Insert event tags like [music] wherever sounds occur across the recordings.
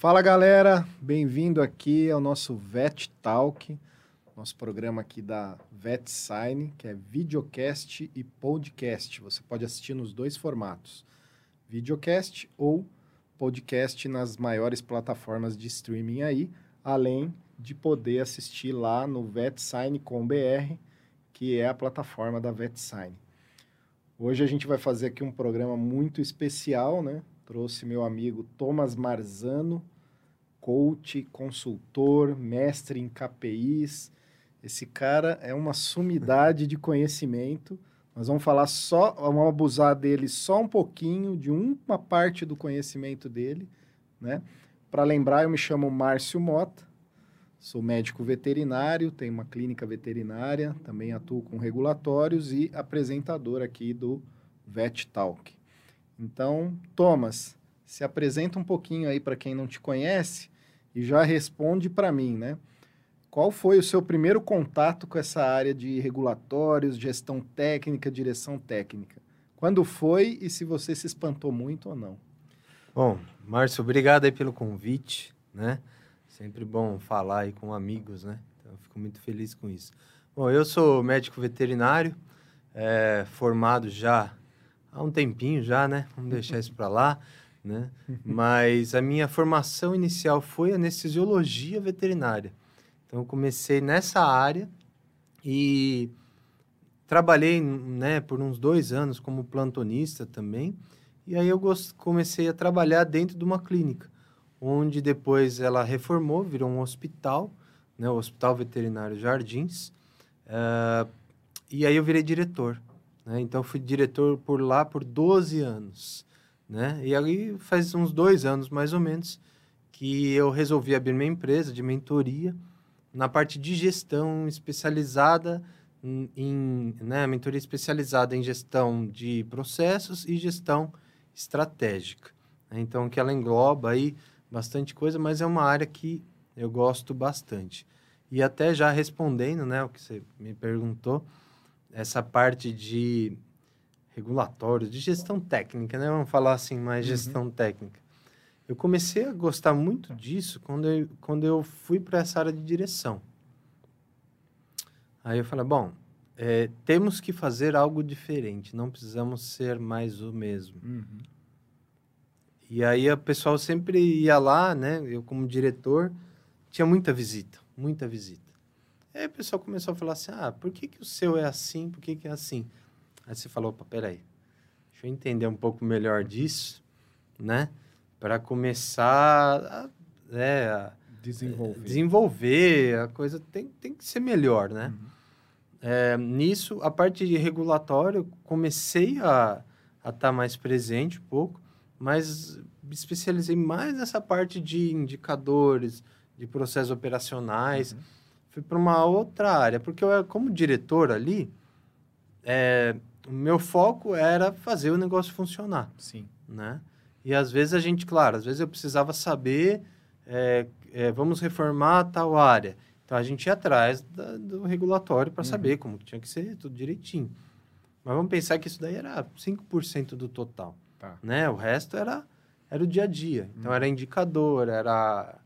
Fala galera, bem-vindo aqui ao nosso Vet Talk, nosso programa aqui da Vet Sign, que é videocast e podcast. Você pode assistir nos dois formatos, videocast ou podcast nas maiores plataformas de streaming aí, além de poder assistir lá no VetSign.com.br, que é a plataforma da VetSign. Hoje a gente vai fazer aqui um programa muito especial, né? Trouxe meu amigo Thomas Marzano, coach, consultor, mestre em KPIs. Esse cara é uma sumidade de conhecimento. Nós vamos falar só, vamos abusar dele só um pouquinho, de uma parte do conhecimento dele, né? Para lembrar, eu me chamo Márcio Mota, sou médico veterinário, tenho uma clínica veterinária, também atuo com regulatórios e apresentador aqui do Vet Talk. Então, Thomas, se apresenta um pouquinho aí para quem não te conhece e já responde para mim, né? Qual foi o seu primeiro contato com essa área de regulatórios, gestão técnica, direção técnica? Quando foi e se você se espantou muito ou não? Bom, Márcio, obrigado aí pelo convite, né? Sempre bom falar aí com amigos, né? Então, fico muito feliz com isso. Bom, eu sou médico veterinário, é, formado já há um tempinho já, né? Vamos deixar isso para lá, né? Mas a minha formação inicial foi anestesiologia veterinária. Então eu comecei nessa área e trabalhei, né, por uns dois anos como plantonista também. E aí eu comecei a trabalhar dentro de uma clínica, onde depois ela reformou, virou um hospital, né, o Hospital Veterinário Jardins. Uh, e aí eu virei diretor. Né? Então, fui diretor por lá por 12 anos. Né? E aí faz uns dois anos, mais ou menos, que eu resolvi abrir minha empresa de mentoria na parte de gestão especializada em, em né, mentoria especializada em gestão de processos e gestão estratégica. Né? Então, que ela engloba aí bastante coisa, mas é uma área que eu gosto bastante. E até já respondendo, né, o que você me perguntou, essa parte de regulatórios, de gestão técnica, né? Vamos falar assim, mais uhum. gestão técnica. Eu comecei a gostar muito disso quando eu, quando eu fui para essa área de direção. Aí eu falei, bom, é, temos que fazer algo diferente, não precisamos ser mais o mesmo. Uhum. E aí o pessoal sempre ia lá, né? Eu como diretor, tinha muita visita, muita visita. Aí o pessoal começou a falar assim: ah, por que, que o seu é assim, por que, que é assim? Aí você falou: opa, peraí, deixa eu entender um pouco melhor disso, né? Para começar a, é, a desenvolver. desenvolver, a coisa tem, tem que ser melhor, né? Uhum. É, nisso, a parte de regulatório, comecei a estar tá mais presente um pouco, mas me especializei mais nessa parte de indicadores, de processos operacionais. Uhum fui para uma outra área, porque eu, como diretor ali, é, o meu foco era fazer o negócio funcionar. Sim. Né? E às vezes a gente, claro, às vezes eu precisava saber, é, é, vamos reformar tal área. Então a gente ia atrás da, do regulatório para uhum. saber como tinha que ser tudo direitinho. Mas vamos pensar que isso daí era 5% do total. Tá. Né? O resto era, era o dia a dia. Então uhum. era indicador, era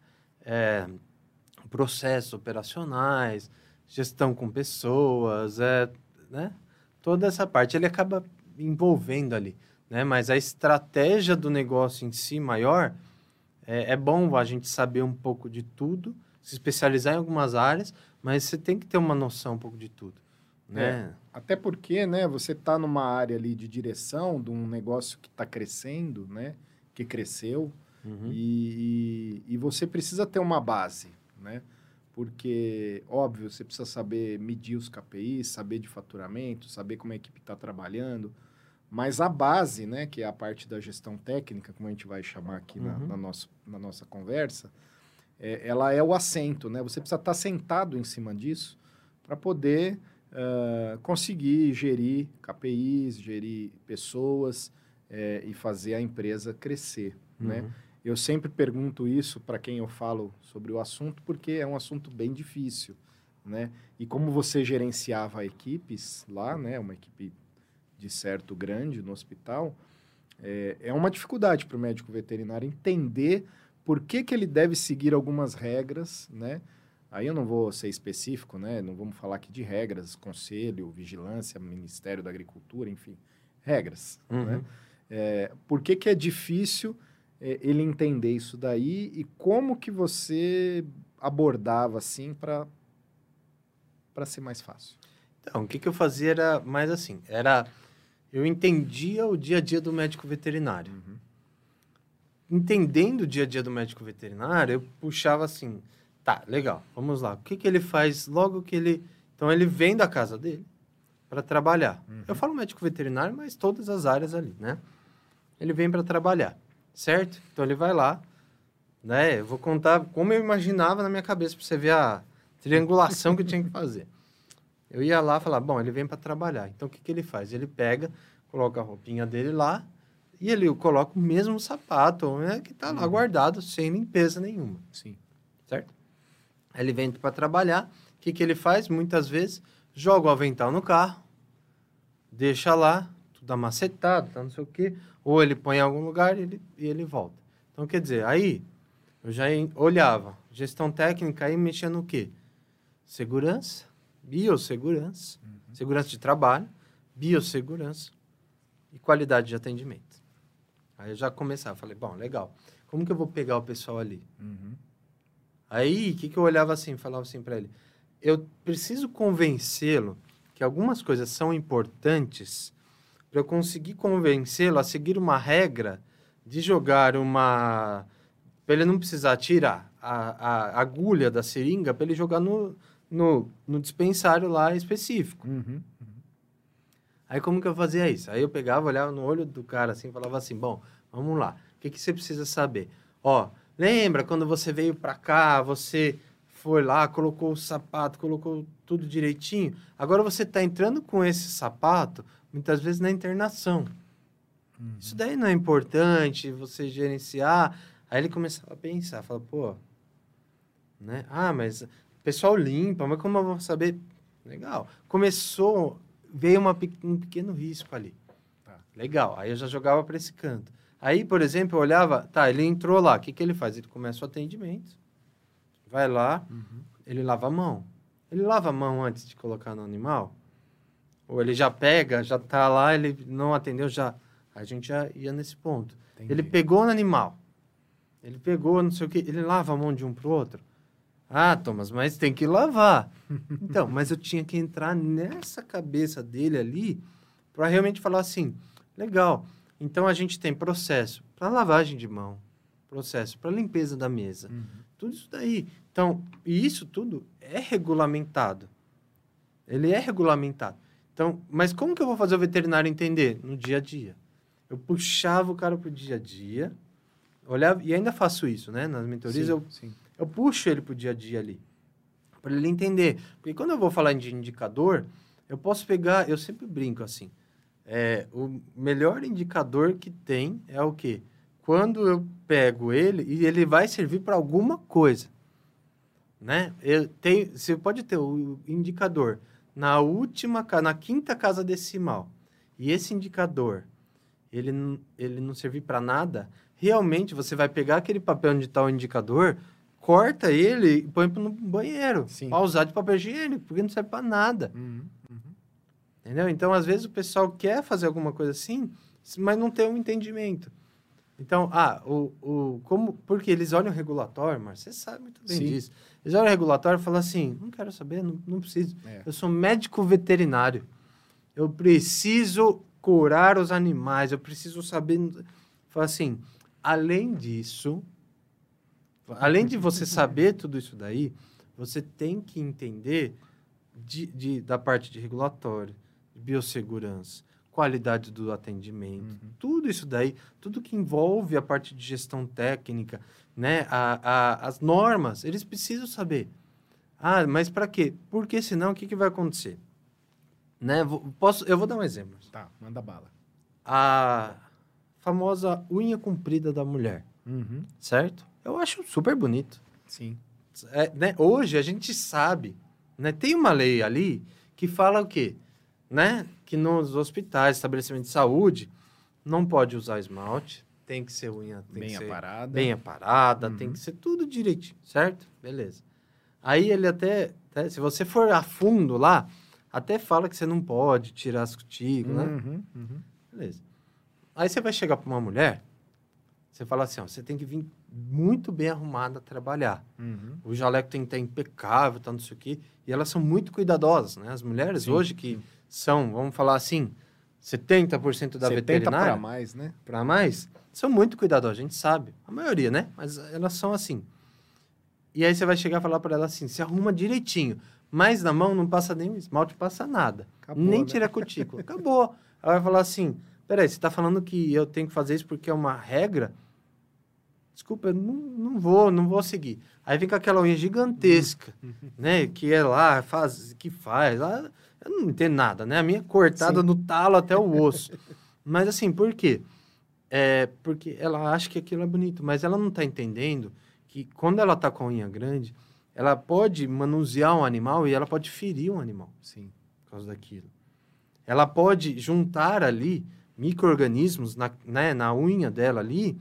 é, processos operacionais, gestão com pessoas, é, né? Toda essa parte ele acaba envolvendo ali, né? Mas a estratégia do negócio em si maior é, é bom a gente saber um pouco de tudo, se especializar em algumas áreas, mas você tem que ter uma noção um pouco de tudo, né? É, até porque, né? Você está numa área ali de direção de um negócio que está crescendo, né? Que cresceu. Uhum. E, e, você precisa ter uma base, né? Porque, óbvio, você precisa saber medir os KPIs, saber de faturamento, saber como a equipe está trabalhando. Mas a base, né, que é a parte da gestão técnica, como a gente vai chamar aqui uhum. na, na, nossa, na nossa conversa, é, ela é o assento, né? Você precisa estar tá sentado em cima disso para poder uh, conseguir gerir KPIs, gerir pessoas é, e fazer a empresa crescer, né? uhum. né? Eu sempre pergunto isso para quem eu falo sobre o assunto, porque é um assunto bem difícil, né? E como você gerenciava equipes lá, né? Uma equipe de certo grande no hospital, é, é uma dificuldade para o médico veterinário entender por que, que ele deve seguir algumas regras, né? Aí eu não vou ser específico, né? Não vamos falar aqui de regras, conselho, vigilância, Ministério da Agricultura, enfim, regras, Uhum. né? É, por que, que é difícil ele entender isso daí e como que você abordava assim para para ser mais fácil? Então, o que, que eu fazia era mais assim, era... Eu entendia o dia a dia do médico veterinário. Entendendo o dia a dia do médico veterinário, eu puxava assim, tá, legal, vamos lá. O que, que ele faz logo que ele... Então, ele vem da casa dele para trabalhar. Eu falo médico veterinário, mas todas as áreas ali, né? Ele vem para trabalhar, certo? Então, ele vai lá, né? Eu vou contar como eu imaginava na minha cabeça para você ver a triangulação que eu tinha que fazer. Eu ia lá falar, bom, ele vem para trabalhar. Então, o que, que ele faz? Ele pega, coloca a roupinha dele lá e ele coloca o mesmo sapato, né, que tá lá guardado, sem limpeza nenhuma, Sim. certo? Aí ele vem para trabalhar. O que, que ele faz? Muitas vezes, joga o avental no carro, deixa lá, tudo amacetado, tá, não sei o quê. Ou ele põe em algum lugar e ele, e ele volta. Então, quer dizer, aí eu já olhava. Gestão técnica aí mexia no quê? Segurança, biossegurança, segurança de trabalho, biossegurança e qualidade de atendimento. Aí eu já começava, falei, bom, legal. Como que eu vou pegar o pessoal ali? Uhum. Aí, o que, que eu olhava assim, falava assim para ele? Eu preciso convencê-lo que algumas coisas são importantes para eu conseguir convencê-lo a seguir uma regra de jogar uma. para ele não precisar tirar a, a agulha da seringa, para ele jogar no, no, no dispensário lá específico. Uhum. Aí como que eu fazia isso? Aí eu pegava, olhava no olho do cara assim, falava assim, bom, vamos lá. O que, que você precisa saber? Ó, lembra quando você veio pra cá, você foi lá, colocou o sapato, colocou tudo direitinho? Agora você tá entrando com esse sapato, muitas vezes na internação. Isso daí não é importante, você gerenciar. Aí ele começava a pensar, fala, pô, né? Ah, mas o pessoal limpa, mas como eu vou saber? Legal. Começou, veio uma, um pequeno risco ali. Tá. Legal. Aí eu já jogava para esse canto. Aí, por exemplo, eu olhava, tá, ele entrou lá, o que, que ele faz? Ele começa o atendimento, vai lá, ele lava a mão. Ele lava a mão antes de colocar no animal? Ou ele já pega, já tá lá, ele não atendeu, já. A gente já ia nesse ponto. Entendi. Ele pegou no animal. Ele pegou, não sei o que, ele lava a mão de um pro outro. Ah, Thomas, mas tem que lavar. [laughs] então, mas eu tinha que entrar nessa cabeça dele ali para realmente falar assim: legal. Então a gente tem processo para lavagem de mão, processo para limpeza da mesa, Uhum. tudo isso daí. Então, e isso tudo é regulamentado. Ele é regulamentado. Então, mas como que eu vou fazer o veterinário entender? No dia a dia. Eu puxava o cara pro dia a dia, olhava, e ainda faço isso, né? Nas mentorias, Sim, eu, sim. eu puxo ele pro dia a dia ali. Para ele entender. Porque quando eu vou falar de indicador, eu posso pegar, eu sempre brinco assim. É, o melhor indicador que tem é o quê? Quando eu pego ele e ele vai servir para alguma coisa. Né? Eu tenho, você pode ter o indicador na última, na quinta casa decimal. E esse indicador, ele, ele não servir para nada, realmente você vai pegar aquele papel onde está o indicador, corta ele e põe no banheiro. Sim. Pra usar de papel higiênico, porque não serve para nada. Uhum. Uhum. Entendeu? Então, às vezes, o pessoal quer fazer alguma coisa assim, mas não tem um entendimento. Então, ah, o, o, como, porque eles olham o regulatório, mas você sabe muito bem Sim. disso. O regulatório e falam assim, não quero saber, não, não preciso. É. Eu sou médico veterinário. Eu preciso curar os animais, eu preciso saber... Fala assim, além disso, além de você saber tudo isso daí, você tem que entender de, de- da parte de regulatório, de biossegurança, qualidade do atendimento, Uhum. tudo isso daí, tudo que envolve a parte de gestão técnica, né, a, a- as normas, eles precisam saber. Ah, mas para quê? Porque senão o que, que vai acontecer? Né? Vou- Posso, eu vou dar um exemplo. Tá, manda bala. A famosa unha comprida da mulher, Uhum. certo? Eu acho super bonito. Sim. É, né, Hoje a gente sabe, né? Tem uma lei ali que fala o quê? Né? Que nos hospitais, estabelecimentos de saúde, não pode usar esmalte, tem que ser unha tem bem que ser aparada. bem aparada, Uhum. tem que ser tudo direitinho, certo? Beleza. Aí ele até, até- se você for a fundo lá, até fala que você não pode tirar as cutículas, né? Uhum, uhum. Beleza. Aí você vai chegar para uma mulher, você fala assim, ó, você tem que vir muito bem arrumada a trabalhar. Uhum. O jaleco tem que estar impecável, tá, não sei o quê. E elas são muito cuidadosas, né? As mulheres Sim, hoje que são, vamos falar assim, 70% da 70 veterinária para mais, né? para mais, são muito cuidadosas, a gente sabe. A maioria, né? Mas elas são assim. E aí você vai chegar e falar para ela assim, se arruma direitinho. Mas na mão não passa nem o esmalte, passa nada. Acabou, nem né? tira a cutícula. Acabou. Ela vai falar assim, peraí, você está falando que eu tenho que fazer isso porque é uma regra? Desculpa, eu não, não vou, não vou seguir. Aí vem com aquela unha gigantesca, Uhum. né? Que é lá, faz, que faz. Lá, eu não entendo nada, né? A minha é cortada Sim. no talo até o osso. [laughs] Mas assim, por quê? É porque ela acha que aquilo é bonito, mas ela não está entendendo que quando ela está com a unha grande, ela pode manusear um animal e ela pode ferir um animal Sim. por causa daquilo. Ela pode juntar ali micro-organismos na, né, na unha dela ali,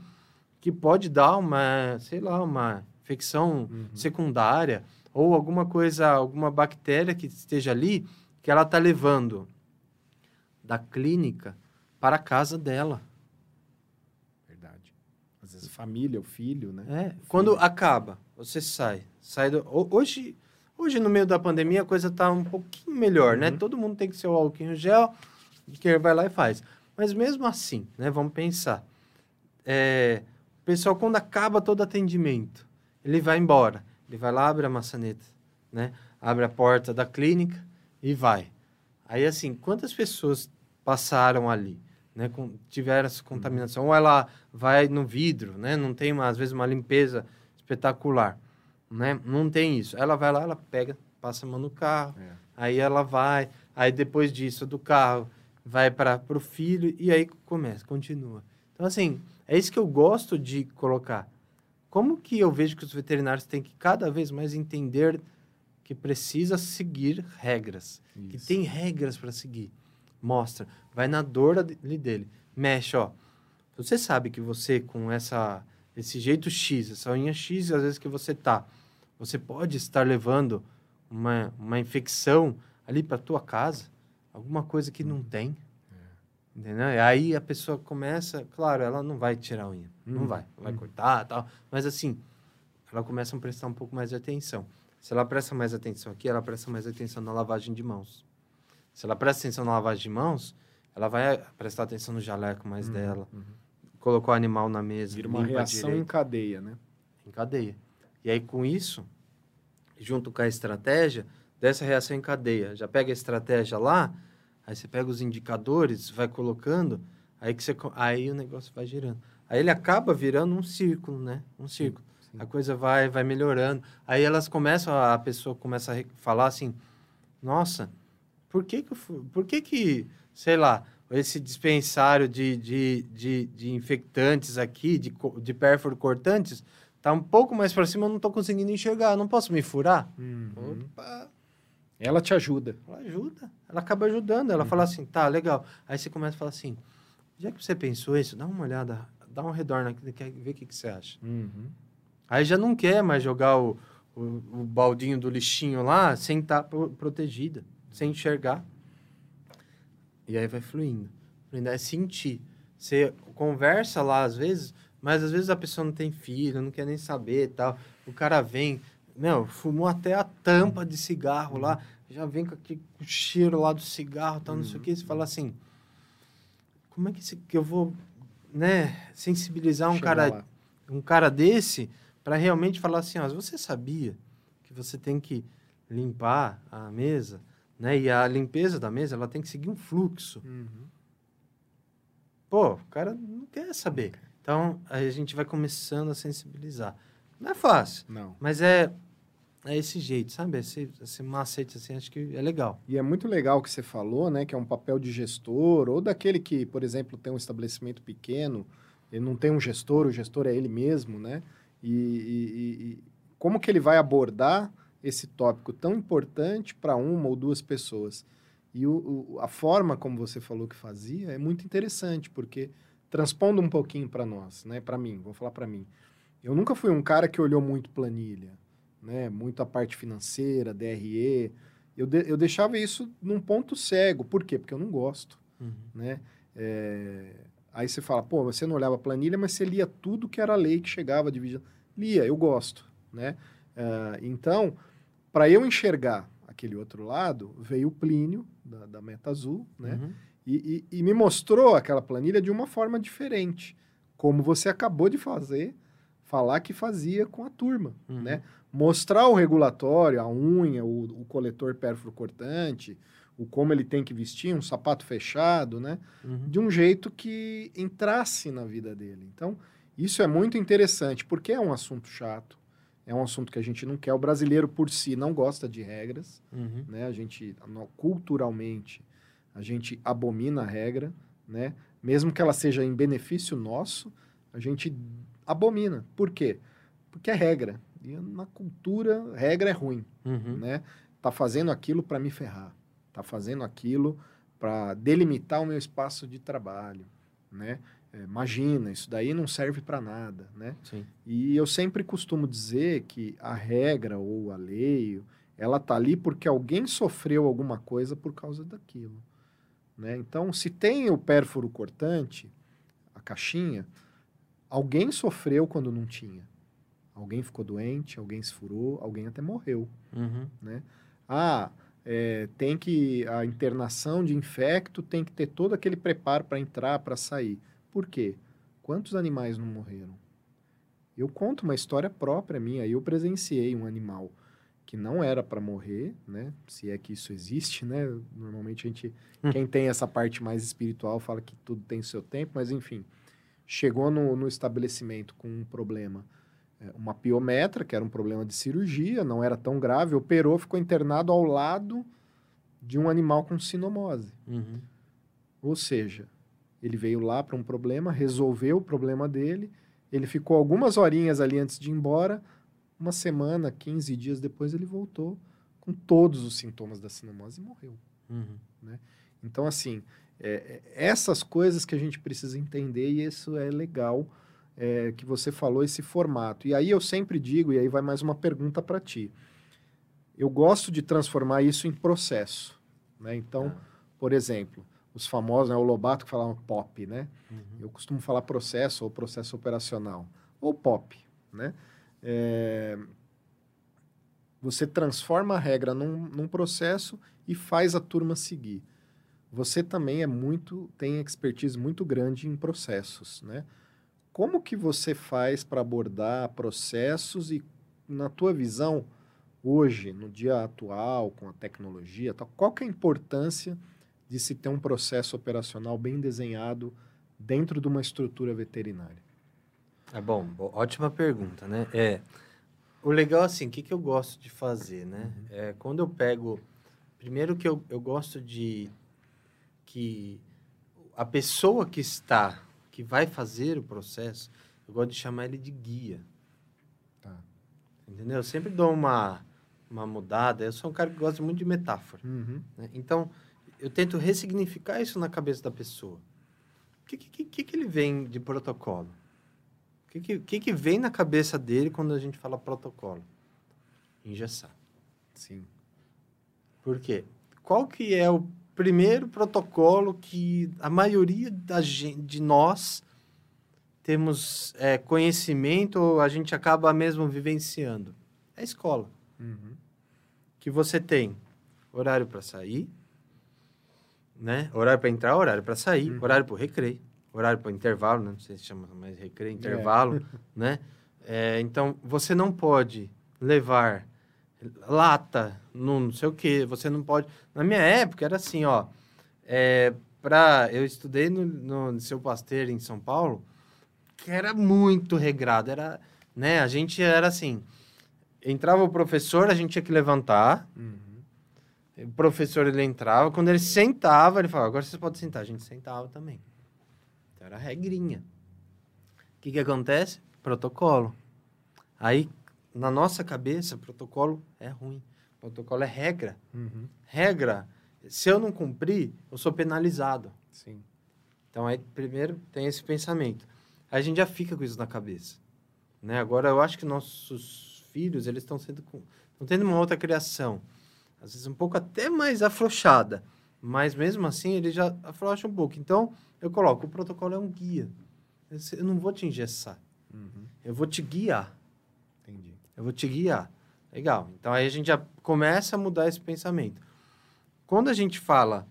que pode dar uma, sei lá, uma infecção Uhum. secundária ou alguma coisa, alguma bactéria que esteja ali que ela está levando da clínica para a casa dela. Vezes família, o filho, né? É, quando acaba, você sai. sai do, ho- hoje, hoje, no meio da pandemia, a coisa tá um pouquinho melhor, né? Uhum. Todo mundo tem que ser o álcool em gel, que vai lá e faz. Mas mesmo assim, né? Vamos pensar. É, o pessoal, quando acaba todo atendimento, ele vai embora. Ele vai lá, abre a maçaneta, né? Abre a porta da clínica e vai. Aí, assim, quantas pessoas passaram ali, né? Com, tiveram essa contaminação? Ou ela vai no vidro, né? Não tem, uma, às vezes, uma limpeza espetacular, né? Não tem isso. Ela vai lá, ela pega, passa a mão no carro, É. aí ela vai, aí depois disso, do carro, vai para o filho e aí começa, continua. Então, assim, é isso que eu gosto de colocar. Como que eu vejo que os veterinários têm que cada vez mais entender que precisa seguir regras, que Isso. tem regras para seguir. Mostra, vai na dor ali dele, mexe, ó. Você sabe que você com essa esse jeito X, essa unha X, às vezes que você tá, você pode estar levando uma, uma infecção ali para tua casa, alguma coisa que não tem. Entendeu? E aí a pessoa começa, claro, ela não vai tirar a unha, não Uhum. vai, vai Uhum. cortar, tal, mas assim, ela começa a prestar um pouco mais de atenção. Se ela presta mais atenção aqui, ela presta mais atenção na lavagem de mãos. Se ela presta atenção na lavagem de mãos, ela vai prestar atenção no jaleco mais Uhum, dela. uhum. Colocou o animal na mesa, Vira uma reação em cadeia, né? em cadeia. E aí, com isso, junto com a estratégia, dessa reação em cadeia, já pega a estratégia lá, aí você pega os indicadores, vai colocando, aí, que você, aí o negócio vai girando. Aí ele acaba virando um círculo, né? Um círculo. sim. A coisa vai, vai melhorando. Aí elas começam, a pessoa começa a falar assim, nossa, por que que, por que que, sei lá, esse dispensário de, de, de, de infectantes aqui, de, de pérfuro cortantes, tá um pouco mais para cima, eu não tô conseguindo enxergar, não posso me furar? Uhum. Opa, Ela te ajuda. ela ajuda. Ela acaba ajudando. Ela fala assim, tá, legal. Aí você começa a falar assim, já que você pensou isso, dá uma olhada, dá um redor naquilo, quer ver o que, que você acha. Uhum. Aí já não quer mais jogar o, o, o baldinho do lixinho lá sem estar protegida, sem enxergar. E aí vai fluindo. fluindo. É sentir. Você conversa lá às vezes, mas às vezes a pessoa não tem filho, não quer nem saber tal. O cara vem, meu, fumou até a tampa de cigarro lá, já vem com aquele cheiro lá do cigarro, tal, não sei o que. Você fala assim, como é que, esse- que eu vou, né, sensibilizar um Chega cara lá. um cara desse para realmente falar assim, ó, você sabia que você tem que limpar a mesa, né? E a limpeza da mesa, ela tem que seguir um fluxo. Uhum. Pô, o cara não quer saber. Então, a gente vai começando a sensibilizar. Não é fácil, Não. mas é é esse jeito, sabe? Esse, esse macete assim, acho que é legal. E é muito legal o que você falou, né? Que é um papel de gestor, ou daquele que, por exemplo, tem um estabelecimento pequeno, ele não tem um gestor, o gestor é ele mesmo, né? E- e- e como que ele vai abordar esse tópico tão importante para uma ou duas pessoas? E o- o- a forma como você falou que fazia é muito interessante, porque transpondo um pouquinho para nós, né? Para mim, vou falar para mim. Eu nunca fui um cara que olhou muito planilha, né? Muito a parte financeira, DRE. Eu, de, eu deixava isso num ponto cego. Por quê? Porque eu não gosto, uhum. né? É, aí você fala, pô, você não olhava planilha, mas você lia tudo que era lei que chegava de vigilância. Lia, eu gosto, né? Uh, então, para eu enxergar aquele outro lado, veio o Plínio, da, da Meta Azul, né? Uhum. E, e, e, me mostrou aquela planilha de uma forma diferente, como você acabou de fazer, falar que fazia com a turma, uhum. né? Mostrar o regulatório, a unha, o, o coletor pérfuro cortante, o como ele tem que vestir, um sapato fechado, né? Uhum. De um jeito que entrasse na vida dele. Então, isso é muito interessante, porque é um assunto chato, é um assunto que a gente não quer. O brasileiro, por si, não gosta de regras, uhum. né? A gente, culturalmente, a gente abomina a regra, né? Mesmo que ela seja em benefício nosso, a gente abomina. Por quê? Porque é regra. E na cultura, regra é ruim, uhum. né? Tá fazendo aquilo para me ferrar. Tá fazendo aquilo para delimitar o meu espaço de trabalho, né? É, imagina, isso daí não serve para nada, né? Sim. E eu sempre costumo dizer que a regra ou a lei, ela tá ali porque alguém sofreu alguma coisa por causa daquilo. Né? Então, se tem o pérfuro cortante, a caixinha, alguém sofreu quando não tinha. Alguém ficou doente, alguém se furou, alguém até morreu. Uhum. Né? Ah, é, tem que. A internação de infecto tem que ter todo aquele preparo para entrar, para sair. Por quê? Quantos animais não morreram? Eu conto uma história própria minha. Eu presenciei um animal que não era para morrer, né? Se é que isso existe, né? Normalmente a gente, hum. quem tem essa parte mais espiritual fala que tudo tem seu tempo, mas enfim, chegou no, no estabelecimento com um problema, é, uma piometra, que era um problema de cirurgia, não era tão grave, operou, ficou internado ao lado de um animal com sinomose. Uhum. Ou seja, ele veio lá para um problema, resolveu o problema dele, ele ficou algumas horinhas ali antes de ir embora, uma semana, 15 dias depois, ele voltou com todos os sintomas da sinomose e morreu. Uhum. Né? Então, assim, é, é, essas coisas que a gente precisa entender e isso é legal é, que você falou, esse formato. E aí eu sempre digo, e aí vai mais uma pergunta para ti. Eu gosto de transformar isso em processo. Né? Então, ah. por exemplo, os famosos, né, o Lobato que falavam POP, né? Uhum. Eu costumo falar processo ou processo operacional, ou POP, né? É, você transforma a regra num, num, processo e faz a turma seguir. Você também é muito tem expertise muito grande em processos, né? Como que você faz para abordar processos e na tua visão hoje, no dia atual, com a tecnologia, tal, qual que é a importância de se ter um processo operacional bem desenhado dentro de uma estrutura veterinária? É bom, ótima pergunta, né? É, o legal, assim, o que, que eu gosto de fazer, né? Uhum. É, quando eu pego... Primeiro que eu, eu gosto de que a pessoa que está, que vai fazer o processo, eu gosto de chamar ele de guia. Tá. Entendeu? Eu sempre dou uma, uma mudada. Eu sou um cara que gosta muito de metáfora. Uhum. Né? Então, eu tento ressignificar isso na cabeça da pessoa. O que, que, que, que ele vem de protocolo? O que, que, que vem na cabeça dele quando a gente fala protocolo? Engessar. Sim. Por quê? Qual que é o primeiro protocolo que a maioria da gente, de nós temos é, conhecimento ou a gente acaba mesmo vivenciando? É a escola. Uhum. Que você tem horário para sair, né? Horário para entrar, horário para sair, uhum. horário para recreio horário para intervalo, né? não sei se chama mais recreio, é. intervalo, é. [laughs] né? É, então, você não pode levar lata, no não sei o que, você não pode... Na minha época, era assim, ó, é, pra, eu estudei no, no Seu Pasteiro, em São Paulo, que era muito regrado, era, né, a gente era assim, entrava o professor, a gente tinha que levantar, uhum. O professor, ele entrava, quando ele sentava, ele falava, agora você pode sentar, a gente sentava também. Era regrinha. O que, que acontece? Protocolo. Aí, na nossa cabeça, protocolo é ruim. Protocolo é regra. Uhum. Regra, se eu não cumprir, eu sou penalizado. Sim. Então, aí, primeiro tem esse pensamento. Aí a gente já fica com isso na cabeça. Né? Agora, eu acho que nossos filhos, eles estão sendo... Estão tendo uma outra criação. Às vezes um pouco até mais afrouxada. Mas, mesmo assim, ele já afrouxa um pouco. Então, eu coloco, o protocolo é um guia. Eu não vou te engessar. Uhum. Eu vou te guiar. Entendi. Eu vou te guiar. Legal. Então, aí a gente já começa a mudar esse pensamento. Quando a gente fala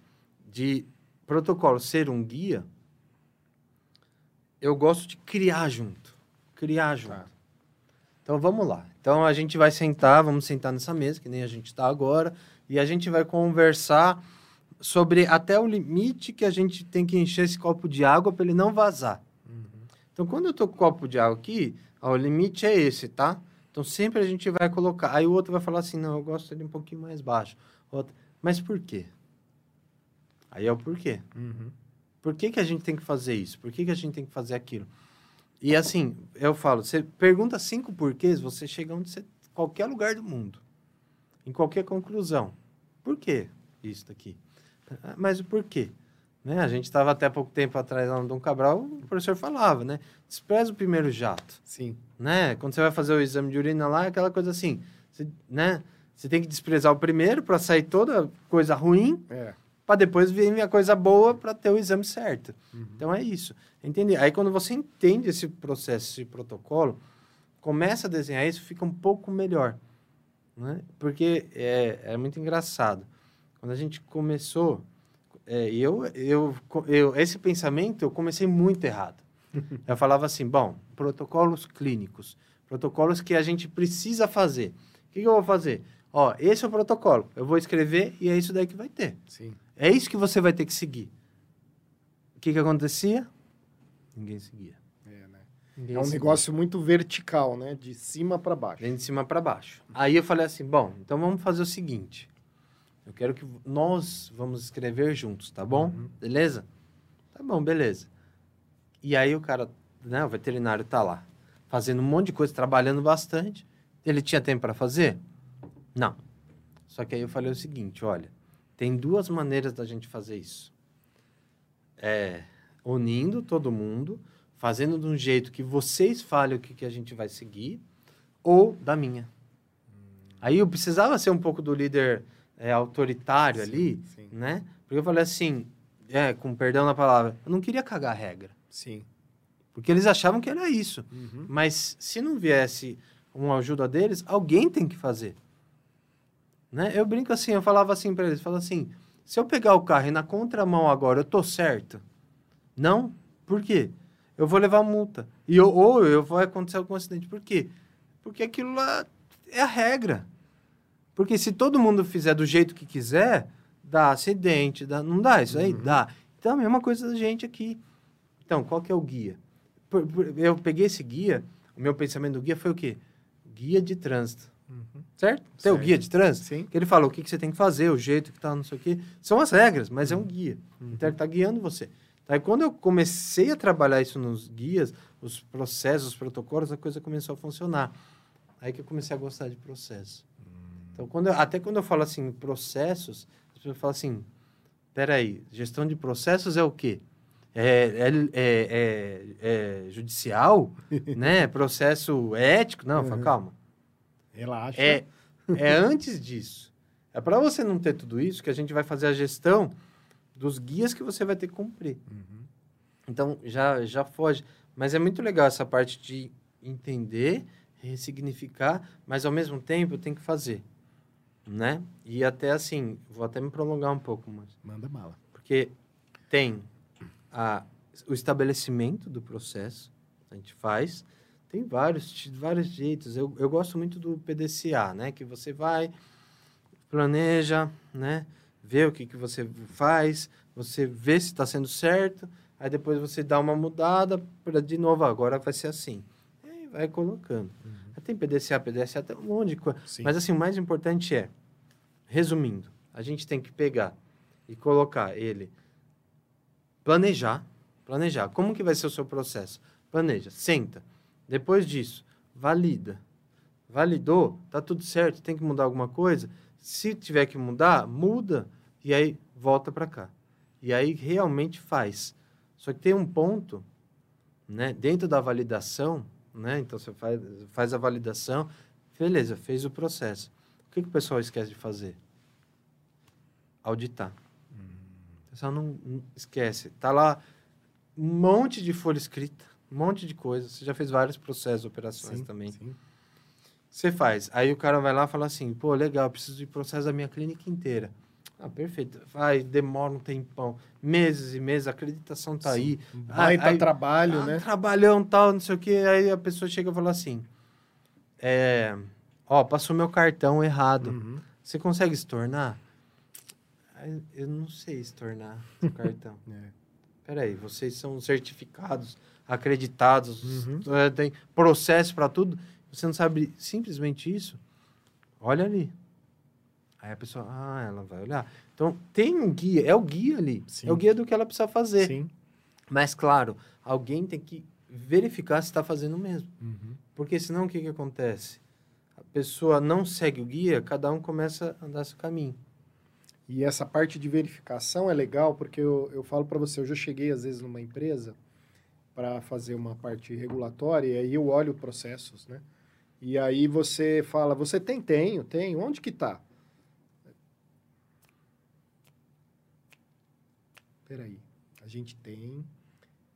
de protocolo ser um guia, eu gosto de criar junto. Criar junto. Tá. Então vamos lá. Então a gente vai sentar, vamos sentar nessa mesa, que nem a gente está agora, e a gente vai conversar sobre até o limite que a gente tem que encher esse copo de água para ele não vazar. Uhum. Então quando eu tô com o copo de água aqui, ó, o limite é esse, tá? Então sempre a gente vai colocar. Aí o outro vai falar assim: não, eu gosto dele um pouquinho mais baixo. Outro, mas por quê? Aí é o porquê. Uhum. Por que, que a gente tem que fazer isso? Por que, que a gente tem que fazer aquilo? E assim, eu falo, você pergunta cinco porquês, você chega onde você. qualquer lugar do mundo. Em qualquer conclusão. Por que isso daqui? Ah, mas o porquê? Né? A gente estava até pouco tempo atrás lá no Dom Cabral, o professor falava, né? Despreza o primeiro jato. Sim. Né? Quando você vai fazer o exame de urina lá, é aquela coisa assim, você, né? Você tem que desprezar o primeiro para sair toda coisa ruim. É para depois vir a coisa boa para ter o exame certo. Uhum. Então é isso. Entender. Aí quando você entende esse processo, esse protocolo, começa a desenhar isso, fica um pouco melhor. Né? Porque é, é muito engraçado. Quando a gente começou, é, eu, eu, eu, esse pensamento eu comecei muito errado. [laughs] eu falava assim, bom, protocolos clínicos, protocolos que a gente precisa fazer. O que, que eu vou fazer? Ó, esse é o protocolo. Eu vou escrever e é isso daí que vai ter. Sim. É isso que você vai ter que seguir. O que, que acontecia? Ninguém seguia. É, né? Ninguém é um seguia. negócio muito vertical, né? De cima para baixo. Vem de cima para baixo. Aí eu falei assim, bom, então vamos fazer o seguinte. Eu quero que nós vamos escrever juntos, tá bom? Uhum. Beleza? Tá bom, beleza. E aí o cara, né, o veterinário tá lá, fazendo um monte de coisa, trabalhando bastante. Ele tinha tempo para fazer? Não. Só que aí eu falei o seguinte, olha, tem duas maneiras da gente fazer isso. É unindo todo mundo, fazendo de um jeito que vocês falem o que, que a gente vai seguir, ou da minha. Hum. Aí eu precisava ser um pouco do líder é, autoritário sim, ali, sim. né? Porque eu falei assim, é, com perdão na palavra, eu não queria cagar a regra. Sim. Porque eles achavam que era isso. Uhum. Mas se não viesse uma ajuda deles, alguém tem que fazer. Né? Eu brinco assim, eu falava assim para eles, falo assim, se eu pegar o carro e na contramão agora, eu tô certo? Não. Por quê? Eu vou levar multa. E eu, ou eu vou acontecer algum acidente. Por quê? Porque aquilo lá é a regra. Porque se todo mundo fizer do jeito que quiser, dá acidente, dá, não dá isso aí? Uhum. Dá. Então, a mesma coisa da gente aqui. Então, qual que é o guia? Eu peguei esse guia, o meu pensamento do guia foi o quê? Guia de trânsito. Uhum. Certo? Tem o guia de trânsito? Sim. Que ele fala o que, que você tem que fazer, o jeito que tá, não sei o quê. São as regras, mas uhum. é um guia. Uhum. Então, ele tá guiando você. Aí, quando eu comecei a trabalhar isso nos guias, os processos, os protocolos, a coisa começou a funcionar. Aí que eu comecei a gostar de processo. Hum. Então, quando eu, até quando eu falo assim, processos, as pessoas falam assim, peraí, gestão de processos é o quê? É, é, é, é, é judicial, [laughs] né? Processo ético? Não, uhum. fala, calma. Relaxa. É, é antes disso. É para você não ter tudo isso que a gente vai fazer a gestão dos guias que você vai ter que cumprir. Uhum. Então, já, já foge. Mas é muito legal essa parte de entender, ressignificar, mas ao mesmo tempo tem que fazer. Né? E até assim, vou até me prolongar um pouco mais. Manda mala. Porque tem a, o estabelecimento do processo, a gente faz, tem vários, vários jeitos. Eu, eu gosto muito do PDCA, né? Que você vai, planeja, né? Vê o que, que você faz, você vê se está sendo certo, aí depois você dá uma mudada para de novo, agora vai ser assim. E aí vai colocando. Uhum. Tem PDCA, PDCA, tem um monte de coisa. Mas assim, o mais importante é, resumindo, a gente tem que pegar e colocar ele, planejar, planejar. Como que vai ser o seu processo? Planeja, senta depois disso, valida. Validou, tá tudo certo, tem que mudar alguma coisa. Se tiver que mudar, muda e aí volta para cá. E aí realmente faz. Só que tem um ponto, né? Dentro da validação, né? Então você faz, faz a validação, beleza, fez o processo. O que, que o pessoal esquece de fazer? Auditar. O pessoal não, não esquece. Tá lá um monte de folha escrita, um monte de coisa. Você já fez vários processos, operações Sim, também. sim. Você faz. Aí o cara vai lá e fala assim, pô, legal, preciso de processo da minha clínica inteira. Ah, perfeito. Vai, demora um tempão. Meses e meses, a acreditação tá aí. Baita aí- trabalho, Ah, né? Trabalhão, tal, não sei o quê. Aí a pessoa chega e fala assim, é, ó, passou meu cartão errado. Uhum. Você consegue estornar? Eu não sei estornar o [laughs] cartão. É. Peraí, vocês são certificados, acreditados, Uhum. eh, tem processo para tudo. Você não sabe simplesmente isso? Olha ali. Aí a pessoa, ah, ela vai olhar. Então, tem um guia, é o guia ali. Sim. É o guia do que ela precisa fazer. Sim. Mas, claro, alguém tem que verificar se está fazendo mesmo. Uhum. Porque senão o que, que acontece? A pessoa não segue o guia, cada um começa a andar seu caminho. E essa parte de verificação é legal, porque eu, eu falo para você, eu já cheguei às vezes numa empresa para fazer uma parte regulatória, e aí eu olho processos, né? E aí você fala, você tem? Tenho, tenho. Onde que tá? Peraí, a gente tem...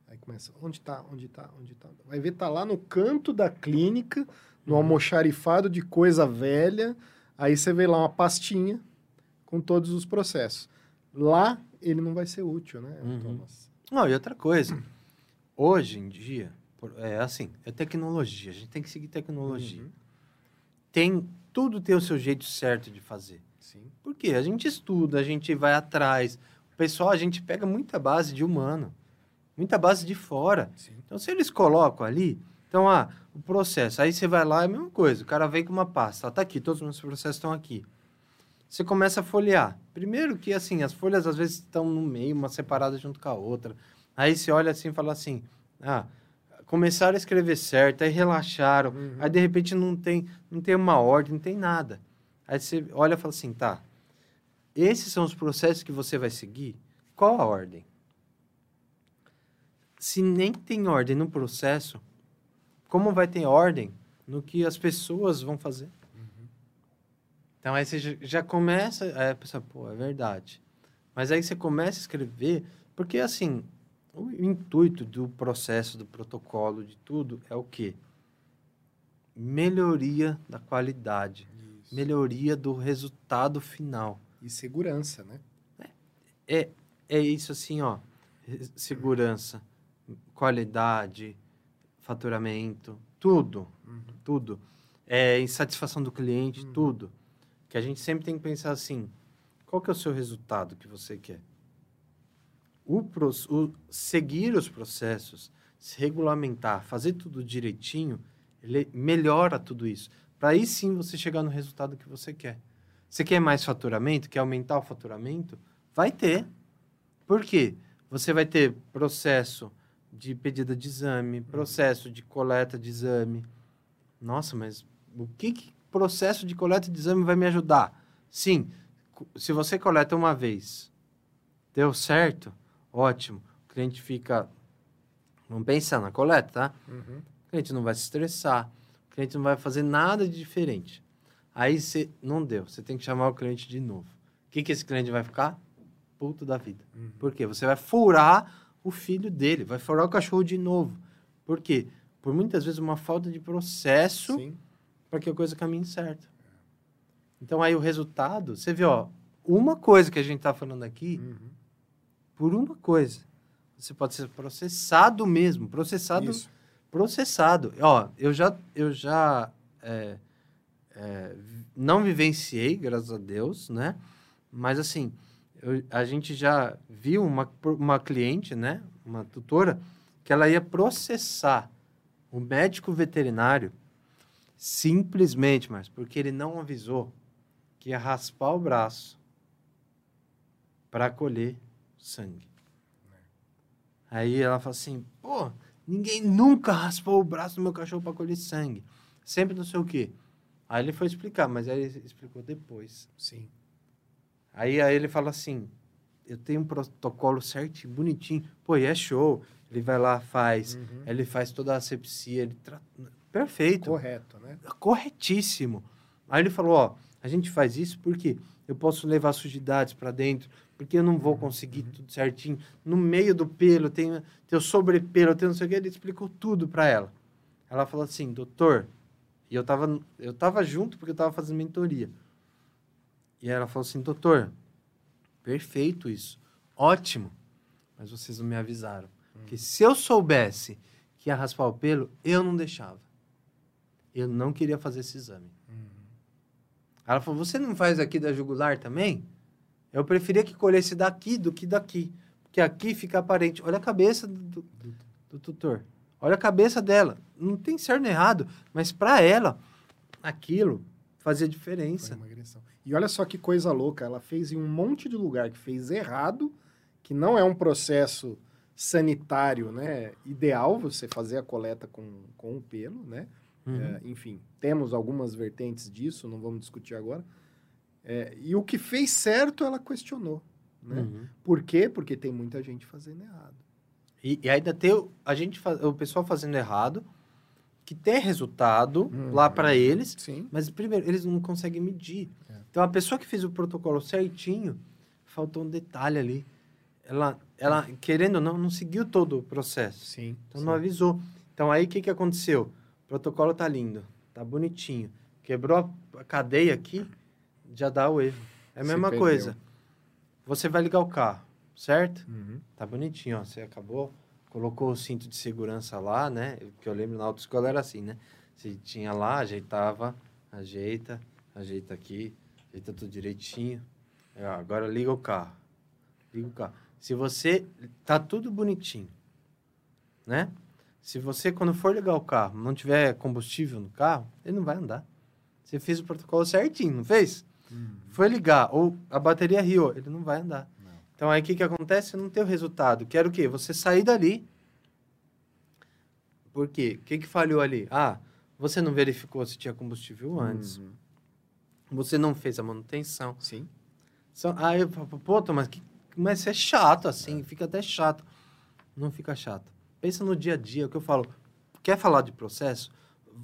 Aí começa, onde tá, onde tá, onde tá? Vai ver, tá lá no canto da clínica, no Uhum. almoxarifado de coisa velha, aí você vê lá uma pastinha com todos os processos. Lá, ele não vai ser útil, né, Uhum. Thomas? Não, e outra coisa. Hoje em dia, é assim, é tecnologia. A gente tem que seguir tecnologia. Uhum. Tem, tudo tem o seu jeito certo de fazer. Sim. Por quê? A gente estuda, a gente vai atrás. O pessoal, a gente pega muita base de humano. Muita base de fora. Sim. Então, se eles colocam ali, então, ah, o processo, aí você vai lá, é a mesma coisa. O cara vem com uma pasta, tá aqui, todos os meus processos estão aqui. Você começa a folhear. Primeiro que, assim, as folhas às vezes estão no meio, uma separada junto com a outra. Aí você olha assim e fala assim, ah, começaram a escrever certo, aí relaxaram, Uhum. aí de repente não tem, não tem uma ordem, não tem nada. Aí você olha e fala assim, tá, esses são os processos que você vai seguir? Qual a ordem? Se nem tem ordem no processo, como vai ter ordem no que as pessoas vão fazer? Então aí você já- já começa, aí a pessoa, pô, é verdade. Mas aí você começa a escrever, porque assim, o intuito do processo, do protocolo, de tudo, é o quê? Melhoria da qualidade, Isso. melhoria do resultado final. E segurança, né? É, é isso assim, ó. Segurança, qualidade, faturamento, tudo, Uhum. tudo. É, insatisfação do cliente, Uhum. tudo. Que a gente sempre tem que pensar assim, qual que é o seu resultado que você quer? O, o seguir os processos, se regulamentar, fazer tudo direitinho, ele melhora tudo isso. Para aí sim você chegar no resultado que você quer. Você quer mais faturamento? Quer aumentar o faturamento? Vai ter. Por quê? Você vai ter processo de pedida de exame, processo de coleta de exame. Nossa, mas o que, que processo de coleta de exame vai me ajudar? Sim, se você coleta uma vez, deu certo, ótimo. O cliente fica. Vamos pensar na coleta, tá? Uhum. O cliente não vai se estressar, o cliente não vai fazer nada de diferente. Aí você não deu, você tem que chamar o cliente de novo. O que, que esse cliente vai ficar? Puto da vida. Uhum. Por quê? Você vai furar o filho dele, vai furar o cachorro de novo. Por quê? Por muitas vezes uma falta de processo para que a coisa caminhe certo. Então aí o resultado, você vê, ó, uma coisa que a gente está falando aqui, Uhum. Por uma coisa, você pode ser processado mesmo, processado Isso. processado. Ó, eu já, eu já é, é, não vivenciei, graças a Deus, né? Mas assim, eu- a gente já viu uma, uma cliente, né? Uma tutora, que ela ia processar o médico veterinário simplesmente, mas porque ele não avisou que ia raspar o braço para colher sangue. Aí ela fala assim, pô, ninguém nunca raspou o braço do meu cachorro para colher sangue. Sempre não sei o quê. Aí ele foi explicar, mas aí ele explicou depois. Sim. Aí, aí ele fala assim, eu tenho um protocolo certinho, bonitinho. Pô, e é show. Ele vai lá, faz. Uhum. Ele faz toda a asepsia. Ele tra... Perfeito. Correto, né? Corretíssimo. Aí ele falou, ó, a gente faz isso porque eu posso levar sujidades para dentro, porque eu não vou conseguir Uhum. tudo certinho. No meio do pelo, tem, tem o sobrepelo, tem não sei o que. Ele explicou tudo para ela. Ela falou assim, doutor, e eu tava, eu tava junto porque eu tava fazendo mentoria. E ela falou assim, doutor, perfeito isso, ótimo, mas vocês não me avisaram. Porque se eu soubesse que ia raspar o pelo, eu não deixava. Eu não queria fazer esse exame. Ela falou, você não faz aqui da jugular também? Eu preferia que colhesse daqui do que daqui. Porque aqui fica aparente. Olha a cabeça do, do, do tutor. Olha a cabeça dela. Não tem certo nem errado, mas para ela, aquilo fazia diferença. E olha só que coisa louca, ela fez em um monte de lugar que fez errado, que não é um processo sanitário, né, ideal você fazer a coleta com, com o pelo, né? Uhum. É, enfim, temos algumas vertentes disso, não vamos discutir agora. É, e o que fez certo, ela questionou, né? Uhum. Por quê? Porque tem muita gente fazendo errado. E, e ainda tem o, a gente, o pessoal fazendo errado, que tem resultado Uhum. lá para eles, Sim. mas primeiro, eles não conseguem medir. É. Então, a pessoa que fez o protocolo certinho, faltou um detalhe ali. Ela, ela querendo ou não, não seguiu todo o processo. Sim. Então, não avisou. Então, aí, o que, que aconteceu? O protocolo tá lindo, tá bonitinho. Quebrou a- cadeia aqui, já dá o erro. É a mesma coisa. Você vai ligar o carro, certo? Uhum. Tá bonitinho, ó. Você acabou, colocou o cinto de segurança lá, né? Que eu lembro na autoescola era assim, né? Você tinha lá, ajeitava, ajeita, ajeita aqui, ajeita tudo direitinho. Ó, agora liga o carro. Liga o carro. Se você. Tá tudo bonitinho, né? Se você, quando for ligar o carro, não tiver combustível no carro, ele não vai andar. Você fez o protocolo certinho, não fez? Uhum. Foi ligar, ou a bateria riu, ele não vai andar. Não. Então aí o que, que acontece? Não tem o resultado. Que era o quê? Você sair dali. Por quê? O que, que falhou ali? Ah, você não verificou se tinha combustível antes. Uhum. Você não fez a manutenção. Sim. São, aí eu falo, pô, Thomas, que, mas é chato assim, fica até chato. Não fica chato. Pensa no dia a dia, o que eu falo. Quer falar de processo?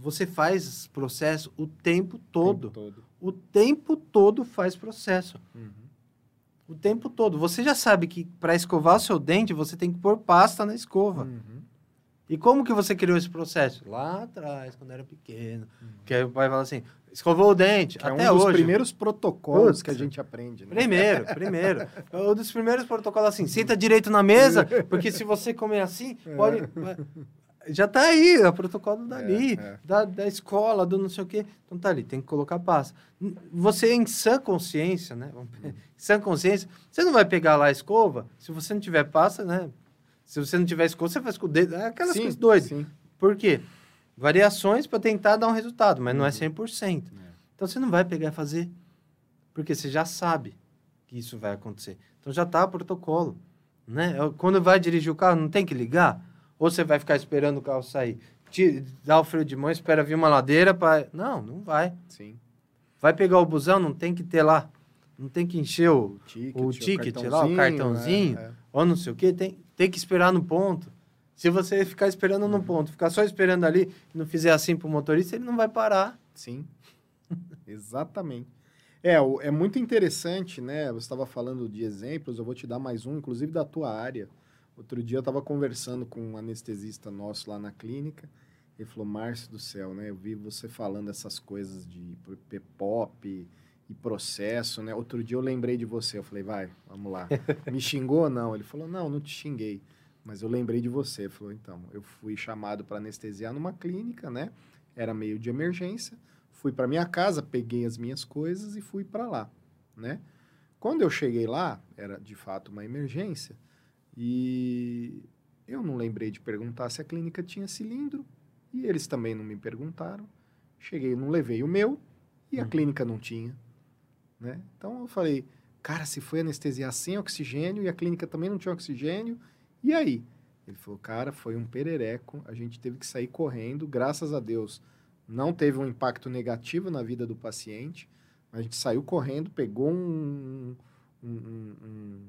Você faz processo o tempo todo. Tempo todo. O tempo todo faz processo. Uhum. O tempo todo. Você já sabe que para escovar o seu dente, você tem que pôr pasta na escova. Uhum. E como que você criou esse processo? Lá atrás, quando era pequeno. Que aí o pai fala assim, escovou o dente, Que é até um dos hoje. primeiros protocolos Putz. que a gente aprende, né? Primeiro, [laughs] primeiro. Um dos primeiros protocolos assim, senta direito na mesa, porque se você comer assim, pode... Já tá aí, é o protocolo dali, é. Da, da escola, do não sei o quê. Então tá ali, tem que colocar pasta. Você em sã consciência, né? Pe- [laughs] Sã consciência, você não vai pegar lá a escova, se você não tiver pasta, né? Se você não tiver escova, você faz com o dedo, é aquelas Sim, coisas doidas. Sim. Por quê? Variações para tentar dar um resultado, mas não é 100%. Então você não vai pegar e fazer, porque você já sabe que isso vai acontecer. Então já tá o protocolo, né? Quando vai dirigir o carro, não tem que ligar? Ou você vai ficar esperando o carro sair? Dá o freio de mão, espera vir uma ladeira para Não, não vai. Sim. Vai pegar o busão, não tem que ter lá. Não tem que encher o, ticket, o ticket lá, o cartãozinho. é, é. ou não sei o quê, tem, tem que esperar no ponto. Se você ficar esperando no ponto, ficar só esperando ali e não fizer assim pro motorista, ele não vai parar. Sim, [laughs] exatamente. É, é muito interessante, né? Você estava falando de exemplos, eu vou te dar mais um, inclusive da tua área. Outro dia eu estava conversando com um anestesista nosso lá na clínica. Ele falou, Márcio do céu, né? Eu vi você falando essas coisas de P-pop e processo, né? Outro dia eu lembrei de você. Eu falei, vai, vamos lá. [laughs] Me xingou? Não. Ele falou, não, não te xinguei. Mas eu lembrei de você. Falou, então, eu fui chamado para anestesiar numa clínica, né? Era meio de emergência. Fui para minha casa, peguei as minhas coisas e fui para lá, né? Quando eu cheguei lá, era de fato uma emergência e eu não lembrei de perguntar se a clínica tinha cilindro e eles também não me perguntaram. Cheguei, não levei o meu e a Uhum. clínica não tinha, né? Então eu falei, cara, se foi anestesiar sem oxigênio e a clínica também não tinha oxigênio, e aí? Ele falou, cara, foi um perereco, a gente teve que sair correndo, graças a Deus não teve um impacto negativo na vida do paciente, a gente saiu correndo, pegou um, um, um- um-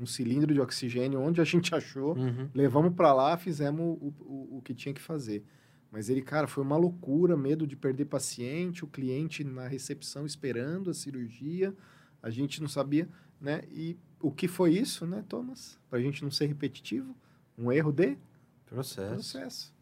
um cilindro de oxigênio onde a gente [laughs] achou, Uhum. levamos para lá, fizemos o, o, o que tinha que fazer. Mas ele, cara, foi uma loucura, medo de perder paciente, o cliente na recepção esperando a cirurgia, a gente não sabia, né? E o que foi isso, né, Thomas? Para a gente não ser repetitivo, um erro de Processo. processo,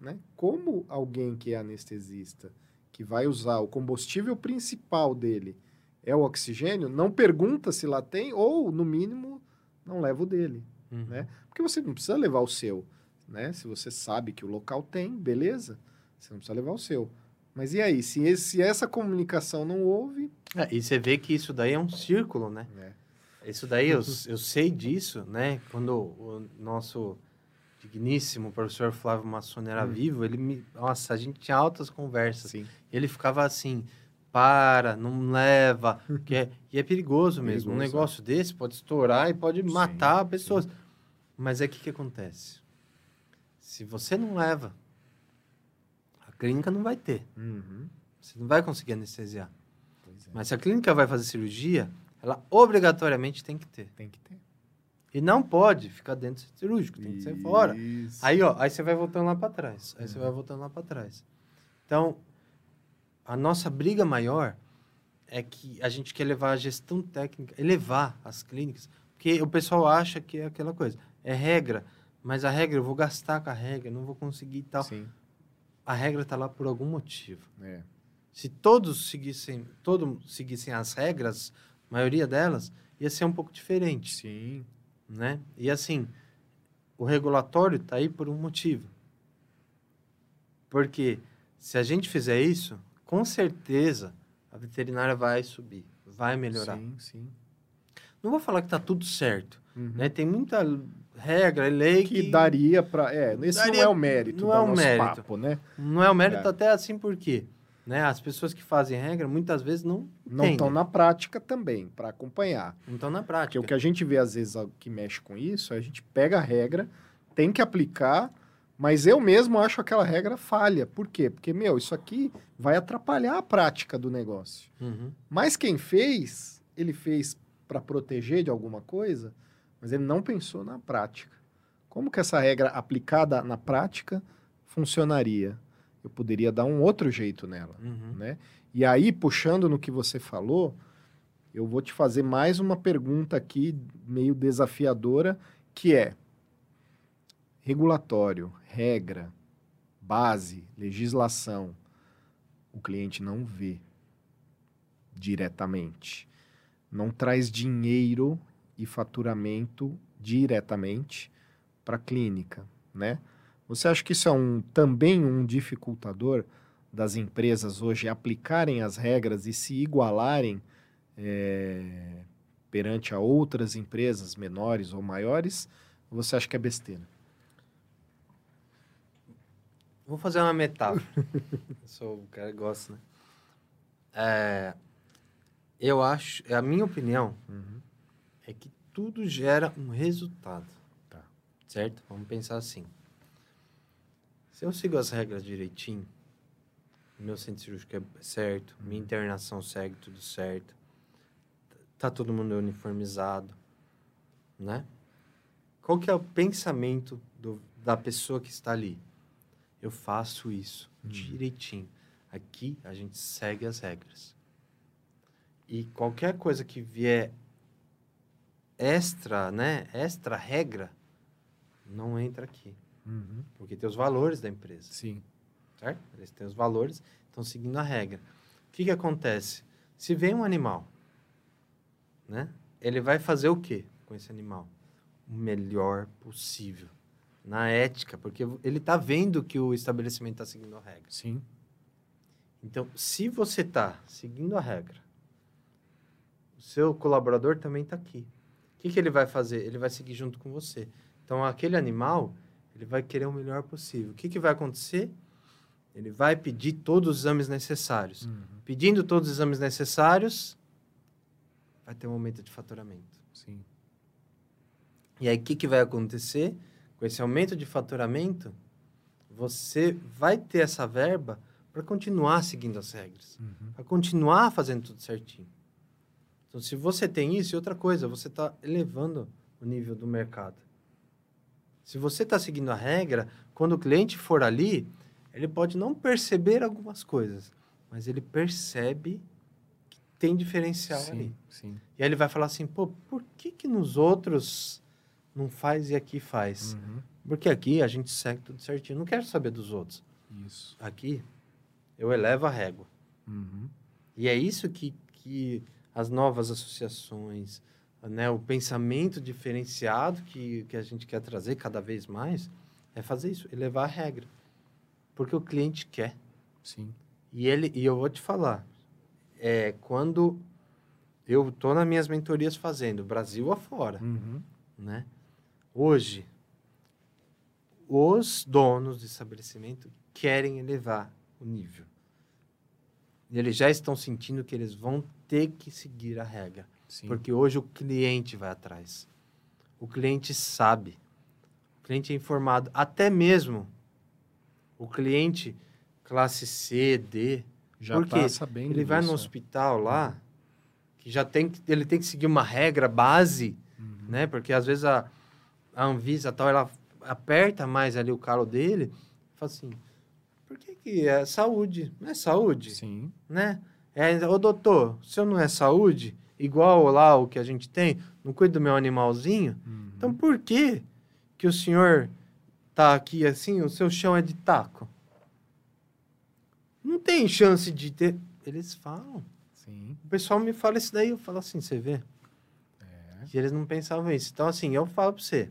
né? Como alguém que é anestesista, que vai usar o combustível principal dele é o oxigênio, não pergunta se lá tem ou, no mínimo, não leva o dele Uhum. né? Porque você não precisa levar o seu, né? Se você sabe que o local tem, beleza, você não precisa levar o seu. Mas e aí, se, esse- se essa comunicação não houve, É, e você vê que isso daí é um círculo, né? né? Isso daí eu, eu sei disso, né? Quando o nosso digníssimo professor Flávio Massone era Hum. vivo, ele me. Nossa, a gente tinha altas conversas. Sim. Ele ficava assim: para, não leva. Que é, e é perigoso mesmo. Um Perigoso, negócio desse pode estourar e pode Sim, matar pessoas. Mas é que que acontece? Se você não leva, a clínica não vai ter. Uhum. Você não vai conseguir anestesiar. É. Mas se a clínica vai fazer cirurgia, ela obrigatoriamente tem que ter. Tem que ter. E não pode ficar dentro do cirúrgico, tem que ser fora. Isso. Aí, ó, aí você vai voltando lá para trás. Aí você Uhum. vai voltando lá para trás. Então, a nossa briga maior é que a gente quer levar a gestão técnica, elevar as clínicas, porque o pessoal acha que é aquela coisa, é regra, mas a regra eu vou gastar com a regra, não vou conseguir e tal. Sim. A regra está lá por algum motivo. É. Se todos seguissem, todos seguissem as regras, maioria delas, ia ser um pouco diferente Sim. né? E assim, o regulatório está aí por um motivo. Porque se a gente fizer isso, com certeza a veterinária vai subir, vai melhorar. Sim, sim. Não vou falar que está tudo certo, Uhum. né? Tem muita regra, lei Que que, daria para. É, esse Daria- não é o mérito não é o mérito. papo, né? não é o mérito É. até assim por quê? Né? As pessoas que fazem regra muitas vezes não Não estão na prática também, para acompanhar. não estão na Porque prática. o que a gente vê, às vezes, que mexe com isso, a gente pega a regra, tem que aplicar, mas eu mesmo acho aquela regra falha. Por quê? Porque, meu, isso aqui vai atrapalhar a prática do negócio. Uhum. Mas quem fez, ele fez para proteger de alguma coisa, mas ele não pensou na prática. Como que essa regra aplicada na prática funcionaria? Eu poderia dar um outro jeito nela Uhum. né? E aí, puxando no que você falou, eu vou te fazer mais uma pergunta aqui, meio desafiadora, que é regulatório, regra, base, legislação. O cliente não vê diretamente. Não traz dinheiro e faturamento diretamente para a clínica, né? Você acha que isso é um, também um dificultador das empresas hoje aplicarem as regras e se igualarem é, perante a outras empresas menores ou maiores? Ou você acha que é besteira? Vou fazer uma metáfora. [laughs] eu sou o cara que gosta, né? É, eu acho, a minha opinião é que tudo gera um resultado. Tá. Certo? Vamos pensar assim. Se eu sigo as regras direitinho, meu centro cirúrgico é certo, minha internação segue tudo certo, tá todo mundo uniformizado, né? Qual que é o pensamento do, da pessoa que está ali? Eu faço isso direitinho. Aqui a gente segue as regras. E qualquer coisa que vier extra, né? Extra regra, não entra aqui. Porque tem os valores da empresa, Sim. certo? Eles têm os valores, estão seguindo a regra. O que, que acontece? Se vem um animal, né? Ele vai fazer o quê com esse animal? O melhor possível. Na ética, porque ele está vendo que o estabelecimento está seguindo a regra. Sim. Então, se você está seguindo a regra, o seu colaborador também está aqui. O que, que ele vai fazer? Ele vai seguir junto com você. Então, aquele animal, ele vai querer o melhor possível. O que, que vai acontecer? Ele vai pedir todos os exames necessários. Pedindo todos os exames necessários, vai ter um aumento de faturamento. Sim. E aí, o que, que vai acontecer? Com esse aumento de faturamento, você vai ter essa verba para continuar seguindo as regras, para continuar fazendo tudo certinho. Então, se você tem isso, e outra coisa, você está elevando o nível do mercado. Se você está seguindo a regra, quando o cliente for ali, ele pode não perceber algumas coisas, mas ele percebe que tem diferencial sim, ali. Sim. E aí ele vai falar assim, pô, por que que nos outros não faz e aqui faz? Uhum. Porque aqui a gente segue tudo certinho. Não quero saber dos outros. Isso. Aqui, eu elevo a régua. Uhum. E é isso que, que as novas associações, né, o pensamento diferenciado que, que a gente quer trazer cada vez mais, é fazer isso, elevar a regra. Porque o cliente quer. Sim. E ele e eu vou te falar, é quando eu tô nas minhas mentorias fazendo Brasil afora, Uhum. né? Hoje os donos de estabelecimento querem elevar o nível. Eles já estão sentindo que eles vão ter que seguir a regra, Sim. porque hoje o cliente vai atrás. O cliente sabe. O cliente é informado, até mesmo o cliente classe C, D, Já porque tá sabendo ele vai no é. hospital lá, que já tem que, ele tem que seguir uma regra base, Uhum. né? Porque às vezes a, a Anvisa tal, ela aperta mais ali o calo dele, fala assim, por que que é saúde? Não é saúde, Sim. né? É, ô doutor, se eu não é saúde, igual lá o que a gente tem, não cuido do meu animalzinho, Uhum. então por que que o senhor tá aqui assim, o seu chão é de taco? Não tem chance de ter... Eles falam. Sim. O pessoal me fala isso daí, eu falo assim, você vê? É. Que eles não pensavam isso. Então, assim, eu falo para você.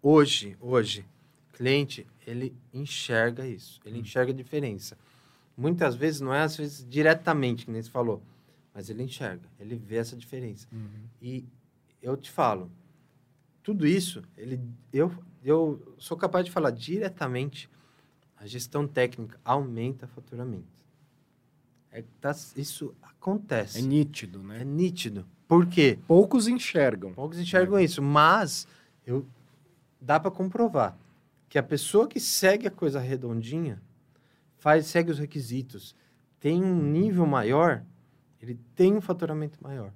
Hoje, hoje, cliente, ele enxerga isso. Ele enxerga a diferença. Muitas vezes, não é às vezes diretamente, que nem você falou, mas ele enxerga, ele vê essa diferença. Uhum. E eu te falo, tudo isso, ele, eu, eu sou capaz de falar diretamente, a gestão técnica aumenta faturamento. É, tá, isso acontece. É nítido, né? É nítido. Por quê? Poucos enxergam. Poucos enxergam isso, mas eu dá para comprovar que a pessoa que segue a coisa redondinha, faz segue os requisitos, tem um nível maior, ele tem um faturamento maior.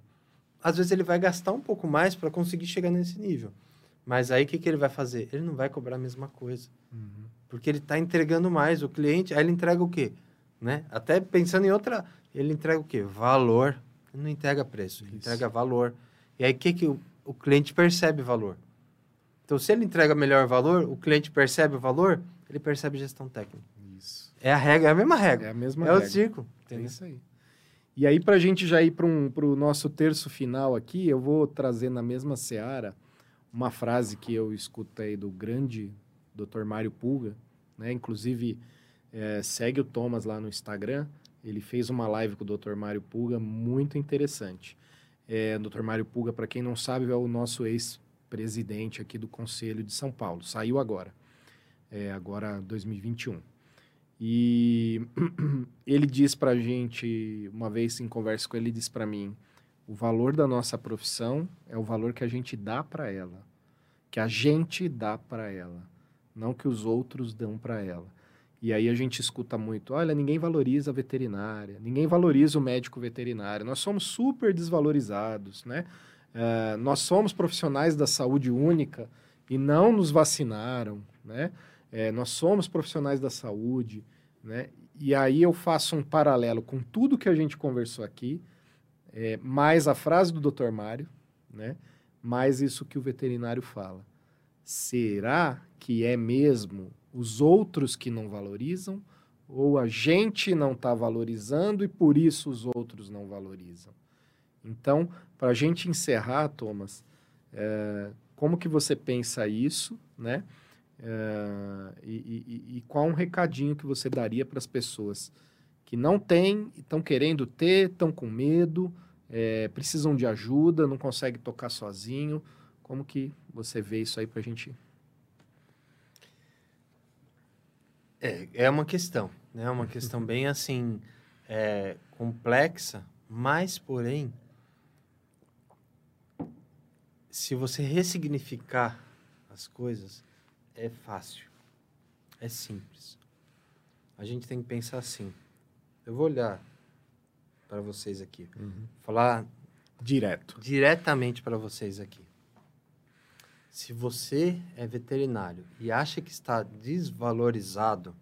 Às vezes ele vai gastar um pouco mais para conseguir chegar nesse nível. Mas aí o que, que ele vai fazer? Ele não vai cobrar a mesma coisa. Uhum. Porque ele está entregando mais. O cliente, aí ele entrega o quê? Né? Até pensando em outra, ele entrega o quê? Valor. Ele não entrega preço, ele Isso. entrega valor. E aí o que, que o, o cliente percebe valor? Então, se ele entrega melhor valor, o cliente percebe o valor, ele percebe gestão técnica. Isso. É a regra, é a mesma regra. É a mesma É, o regra. círculo. É Entendeu? isso aí. E aí, para a gente já ir para o nosso terço final aqui, eu vou trazer na mesma seara uma frase que eu escutei do grande Dr. Mário Pulga, né? Inclusive, eh, segue o Thomas lá no Instagram. Ele fez uma live com o Dr. Mário Pulga muito interessante. É, Dr. Mário Pulga, para quem não sabe, é o nosso ex-presidente aqui do Conselho de São Paulo. Saiu agora, é, agora 2021. E [clears throat] ele diz pra gente, uma vez em conversa com ele, ele disse pra mim: o valor da nossa profissão é o valor que a gente dá pra ela, que a gente dá pra ela, não que os outros dão pra ela. E aí a gente escuta muito: olha, ninguém valoriza a veterinária, ninguém valoriza o médico veterinário, nós somos super desvalorizados, né? Eh, nós somos profissionais da saúde única e não nos vacinaram, né? É, nós somos profissionais da saúde, né? E aí eu faço um paralelo com tudo que a gente conversou aqui, é, mais a frase do Dr. Mário, né? Mais isso que o veterinário fala. Será que é mesmo os outros que não valorizam ou a gente não está valorizando e por isso os outros não valorizam? Então, para a gente encerrar, Thomas, é, como que você pensa isso, né? É, e, e- e qual um recadinho que você daria para as pessoas que não têm, estão querendo ter, estão com medo, é, precisam de ajuda, não conseguem tocar sozinho? Como que você vê isso aí para a gente? É, é uma questão, né? É uma questão bem assim é, complexa, mas porém, se você ressignificar as coisas, é fácil, é simples. A gente tem que pensar assim. Eu vou olhar para vocês aqui, falar Direto. diretamente para vocês aqui. Se você é veterinário e acha que está desvalorizado,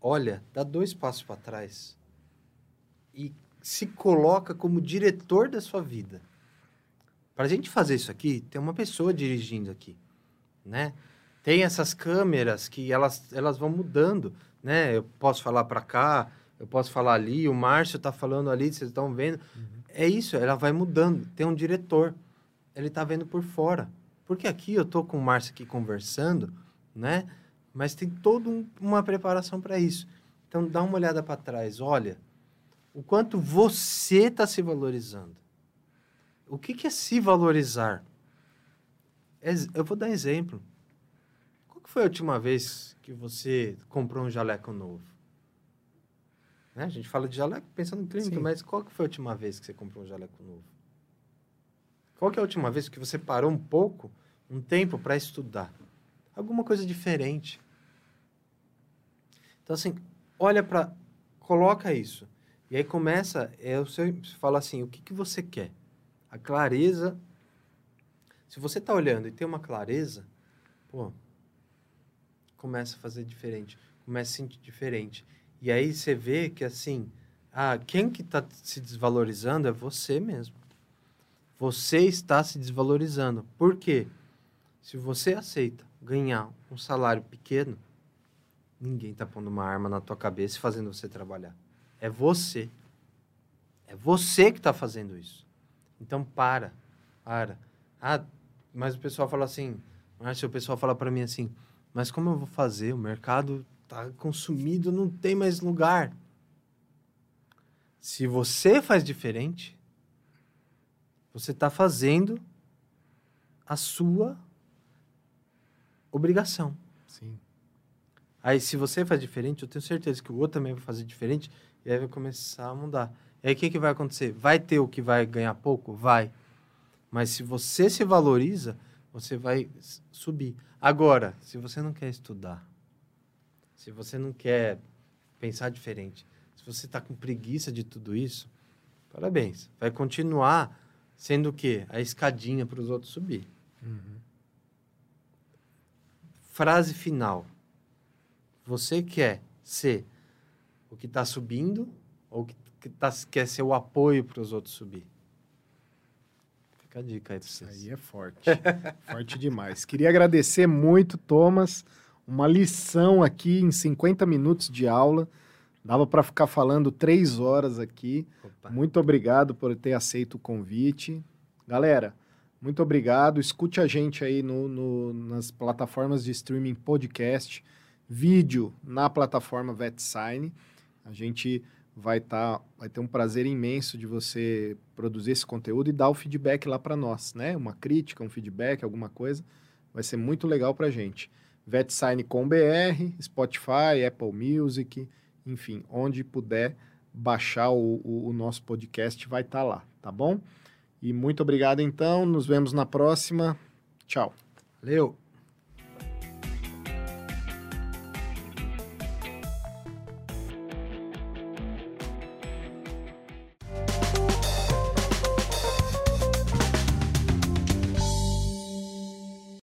olha, dá dois passos para trás e se coloca como diretor da sua vida. Para a gente fazer isso aqui, tem uma pessoa dirigindo aqui, né? Tem essas câmeras que elas, elas vão mudando, né? Eu posso falar para cá, eu posso falar ali, o Márcio está falando ali, vocês estão vendo. Uhum. É isso, ela vai mudando. Tem um diretor, ele está vendo por fora. Porque aqui eu tô com o Márcio aqui conversando, né? Mas tem toda um, uma preparação para isso. Então dá uma olhada para trás, olha o quanto você está se valorizando. O que, que é se valorizar? Eu vou dar exemplo. Qual foi a última vez que você comprou um jaleco novo? Né? A gente fala de jaleco pensando em clínica, Sim. mas qual que foi a última vez que você comprou um jaleco novo? Qual que é a última vez que você parou um pouco, um tempo para estudar? Alguma coisa diferente. Então, assim, olha para... Coloca isso. E aí começa, é, você fala assim, o que, que você quer? A clareza. Se você está olhando e tem uma clareza, pô, começa a fazer diferente, começa a sentir diferente. E aí você vê que assim, ah, quem que está se desvalorizando é você mesmo. Você está se desvalorizando. Por quê? Se você aceita ganhar um salário pequeno, ninguém está pondo uma arma na tua cabeça e fazendo você trabalhar. É você. É você que está fazendo isso. Então para, para. Ah, mas o pessoal fala assim, mas o pessoal fala para mim assim, mas como eu vou fazer? O mercado está consumido, não tem mais lugar. Se você faz diferente, você está fazendo a sua obrigação. Sim. Aí, se você faz diferente, eu tenho certeza que o outro também vai fazer diferente e aí vai começar a mudar. E aí o que, que vai acontecer? Vai ter o que vai ganhar pouco? Vai. Mas se você se valoriza, você vai subir. Agora, se você não quer estudar, se você não quer pensar diferente, se você está com preguiça de tudo isso, parabéns. Vai continuar sendo o quê? A escadinha para os outros subir. Uhum. Frase final. Você quer ser o que está subindo ou o que tá, quer ser o apoio para os outros subir? Fica a dica aí Isso aí é forte. [laughs] forte demais. Queria agradecer muito, Thomas. Uma lição aqui em 50 minutos de aula. Dava para ficar falando três horas aqui. Opa. Muito obrigado por ter aceito o convite. Galera, muito obrigado. Escute a gente aí no, no nas plataformas de streaming podcast, vídeo na plataforma VetSign. A gente vai estar, tá, vai ter um prazer imenso de você produzir esse conteúdo e dar o feedback lá para nós, né? Uma crítica, um feedback, alguma coisa. Vai ser muito legal para gente. VetSign com BR, Spotify, Apple Music, enfim, onde puder baixar o, o, o nosso podcast vai estar tá lá, tá bom? E muito obrigado então, nos vemos na próxima. Tchau. Valeu!